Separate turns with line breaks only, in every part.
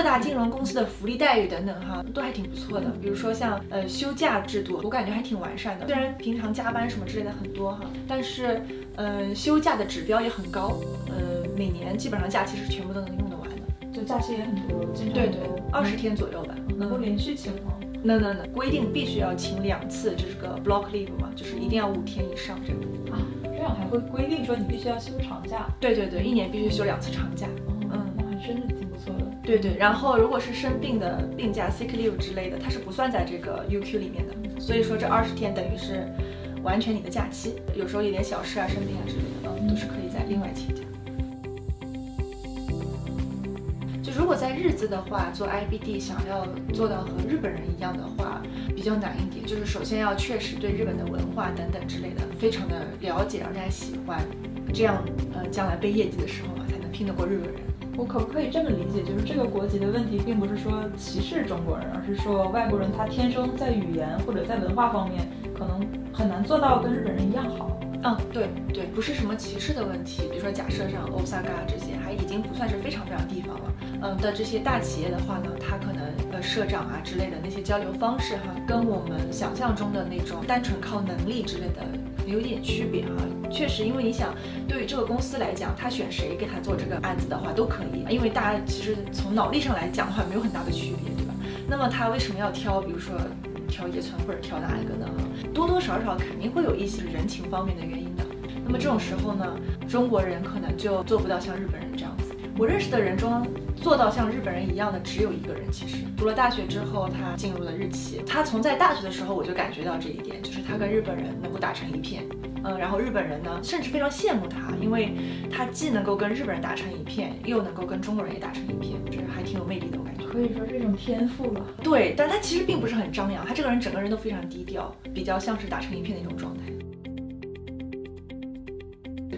各大金融公司的福利待遇等等哈，都还挺不错的。比如说像呃休假制度，我感觉还挺完善的。虽然平常加班什么之类的很多哈，但是嗯休假的指标也很高，呃每年基本上假期是全部都能用得完的。
就假期也很多，经常
对对，二十天左右吧。
能够连续请吗？
能能能，规定必须要请两次，这是个 block leave 嘛，就是一定要五天以上这样。
啊，这样还会规定说你必须要休长假？
对对对，一年必须休两次长假。
嗯，那还真的。
对对，然后如果是生病的病假 sick leave 之类的，它是不算在这个 UQ 里面的。所以说这二十天等于是完全你的假期，有时候有点小事啊、生病啊之类的，嗯，都是可以在另外请假。就如果在日资的话，做 IBD 想要做到和日本人一样的话，比较难一点。就是首先要确实对日本的文化等等之类的非常的了解，让大家喜欢，这样呃将来背业绩的时候嘛，才能拼得过日本人。
我可不可以这么理解，就是这个国籍的问题，并不是说歧视中国人，而是说外国人他天生在语言或者在文化方面，可能很难做到跟日本人一样好。
嗯，对对，不是什么歧视的问题。比如说，假设像 Osaka 这些，还已经不算是非常非常地方了。嗯的这些大企业的话呢，它可能呃社长啊之类的那些交流方式哈，跟我们想象中的那种单纯靠能力之类的有点区别哈。确实，因为你想，对于这个公司来讲，他选谁给他做这个案子的话都可以，因为大家其实从脑力上来讲的话没有很大的区别，对吧？那么他为什么要挑，比如说挑叶村或者挑哪一个呢？多多少少肯定会有一些人情方面的原因的。那么这种时候呢，中国人可能就做不到像日本人这样子。我认识的人中，做到像日本人一样的只有一个人。其实读了大学之后，他进入了日企。他从在大学的时候我就感觉到这一点，就是他跟日本人能够打成一片。嗯，然后日本人呢，甚至非常羡慕他，因为他既能够跟日本人打成一片，又能够跟中国人也打成一片，就是还挺有魅力的，我感觉。
可以说是一种天赋吧。
对，但他其实并不是很张扬，他这个人整个人都非常低调，比较像是打成一片的一种状态。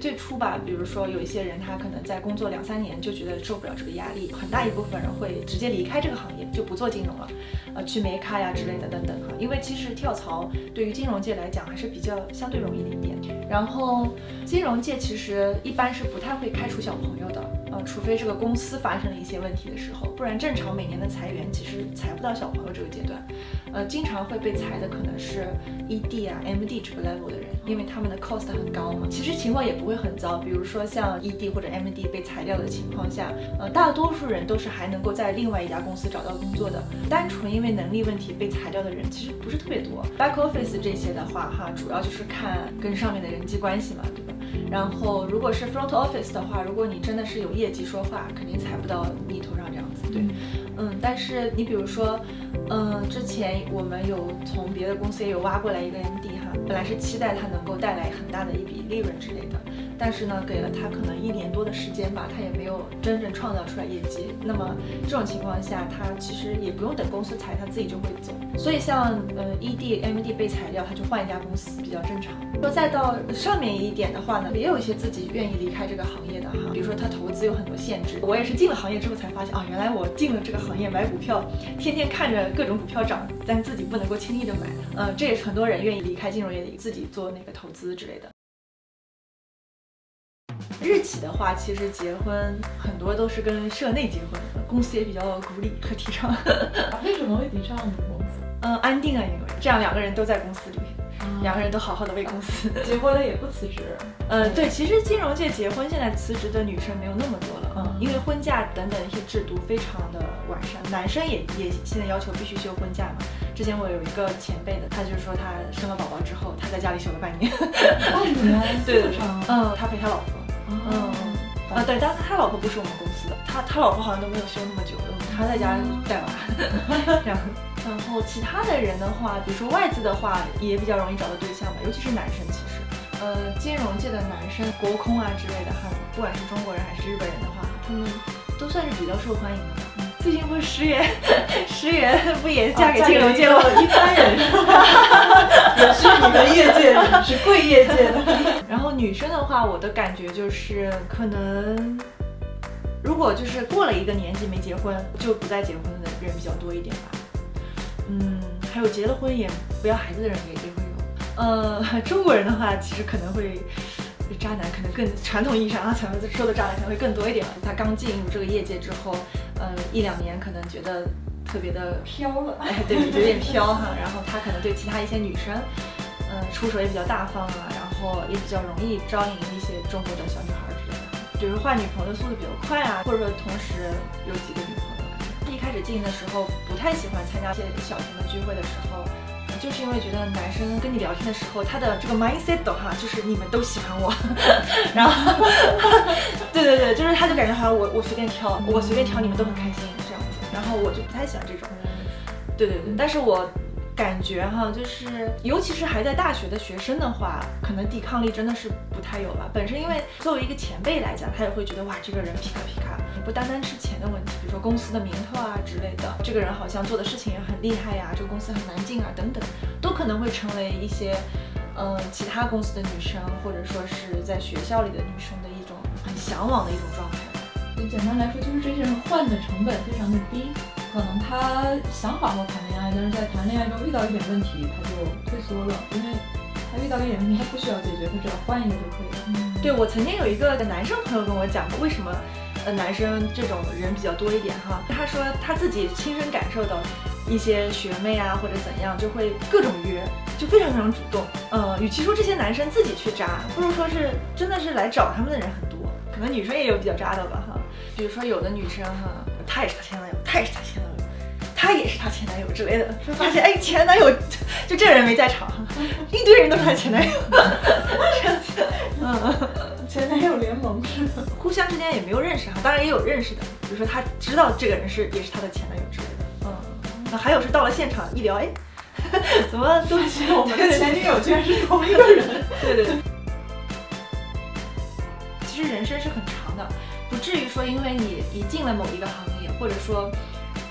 最初吧，比如说有一些人，他可能在工作两三年就觉得受不了这个压力，很大一部分人会直接离开这个行业，就不做金融了，呃，去美咖呀之类的等等哈。因为其实跳槽对于金融界来讲还是比较相对容易的一点。然后金融界其实一般是不太会开除小朋友的，除非这个公司发生了一些问题的时候，不然正常每年的裁员其实裁不到小朋友这个阶段。呃，经常会被裁的可能是 ED 啊、MD 这个 level 的人，因为他们的 cost 很高嘛。其实情况也不会很糟，比如说像 ED 或者 MD 被裁掉的情况下，呃，大多数人都是还能够在另外一家公司找到工作的。单纯因为能力问题被裁掉的人其实不是特别多。Back office 这些的话，哈，主要就是看跟上面的人际关系嘛，对吧？然后如果是 front office 的话，如果你真的是有业绩说话，肯定踩不到你头上这样子，对。嗯，但是你比如说，嗯，之前我们有从别的公司也有挖过来一个 MD 哈，本来是期待他能够带来很大的一笔利润之类的，但是呢，给了他可能一年多的时间吧，他也没有真正创造出来业绩。那么这种情况下，他其实也不用等公司裁，他自己就会走。所以像呃 ED、MD 被裁掉，他就换一家公司比较正常。说再到上面一点的话呢，也有一些自己愿意离开这个行业的哈，比如说他投资有很多限制。我也是进了行业之后才发现啊，原来我进了这个行业买股票，天天看着各种股票涨，但自己不能够轻易的买。呃，这也是很多人愿意离开金融业，自己做那个投资之类的。日企的话，其实结婚很多都是跟社内结婚，公司也比较鼓励和提倡。
为什么会提倡呢？公司？
嗯，安定啊，因为这样两个人都在公司里。两个人都好好的为公司，
结婚了也不辞职。
呃，对，其实金融界结婚现在辞职的女生没有那么多了，嗯，因为婚假等等一些制度非常的完善，男生也也现在要求必须休婚假嘛。之前我有一个前辈的，他就是说他生了宝宝之后，他在家里休了半年。
半年？
对的，嗯，他陪他老婆。嗯，啊，对，但是他老婆不是我们公司的，他他老婆好像都没有休那么久，他在家带娃，这样。然后其他的人的话，比如说外资的话，也比较容易找到对象吧，尤其是男生。其实，呃，金融界的男生，国空啊之类的哈，不管是中国人还是日本人的话，他们都算是比较受欢迎的。最近不是石原，石原不也嫁给金融界了？
一般人，也是你们业界，是贵业界的。
然后女生的话，我的感觉就是可能，如果就是过了一个年纪没结婚，就不再结婚的人比较多一点吧。嗯，还有结了婚也不要孩子的人也也会有。呃，中国人的话，其实可能会渣男可能更传统意义上啊，咱们说的渣男可能会更多一点吧。他刚进入这个业界之后，嗯，一两年可能觉得特别的
飘了，
哎，对，有点飘哈。然后他可能对其他一些女生，嗯，出手也比较大方啊，然后也比较容易招引一些中国的小女孩之类的。比如换女朋友的速度比较快啊，或者说同时有几个女朋友。一开始经营的时候不太喜欢参加一些小型的聚会的时候。就是因为觉得男生跟你聊天的时候，他的这个 mindset 哈，就是你们都喜欢我，然后，对对对，就是他就感觉好像我我随便挑，我随便挑你们都很开心这样，然后我就不太喜欢这种，对对对，但是我。感觉哈，就是尤其是还在大学的学生的话，可能抵抗力真的是不太有了。本身因为作为一个前辈来讲，他也会觉得哇，这个人皮卡皮卡，不单单是钱的问题，比如说公司的名头啊之类的，这个人好像做的事情也很厉害呀，这个公司很难进啊等等，都可能会成为一些，嗯，其他公司的女生或者说是在学校里的女生的一种很向往的一种状态。
简单来说，就是这些人换的成本非常的低。可能他想好好谈恋爱，但是在谈恋爱中遇到一点问题，他就退缩了，因为他遇到一点问题，他不需要解决，他只要换一个就可以了。
对我曾经有一个男生朋友跟我讲过，为什么呃男生这种人比较多一点哈？他说他自己亲身感受到一些学妹啊或者怎样，就会各种约，就非常非常主动。嗯，与其说这些男生自己去渣，不如说是真的是来找他们的人很多。可能女生也有比较渣的吧哈，比如说有的女生哈。她也是她前男友，她也是她前男友，她也是她前男友之类的，就 发现哎，前男友 就这人没在场，一堆人都是他前男友，
嗯，前男友联盟是
互相之间也没有认识哈，当然也有认识的，比如说她知道这个人是也是她的前男友之类的，嗯，那还有是到了现场一聊，哎，怎么
发现我们的前女友居然是同一个人？
对对对，其实人生是很长的。不至于说，因为你一进了某一个行业，或者说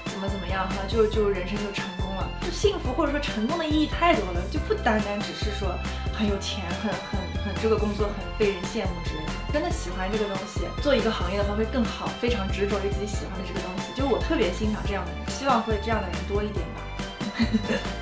怎么怎么样哈，就就人生就成功了，就幸福或者说成功的意义太多了，就不单单只是说很有钱，很很很这个工作很被人羡慕之类的。真的喜欢这个东西，做一个行业的话会更好，非常执着于自己喜欢的这个东西。就我特别欣赏这样的人，希望会这样的人多一点吧。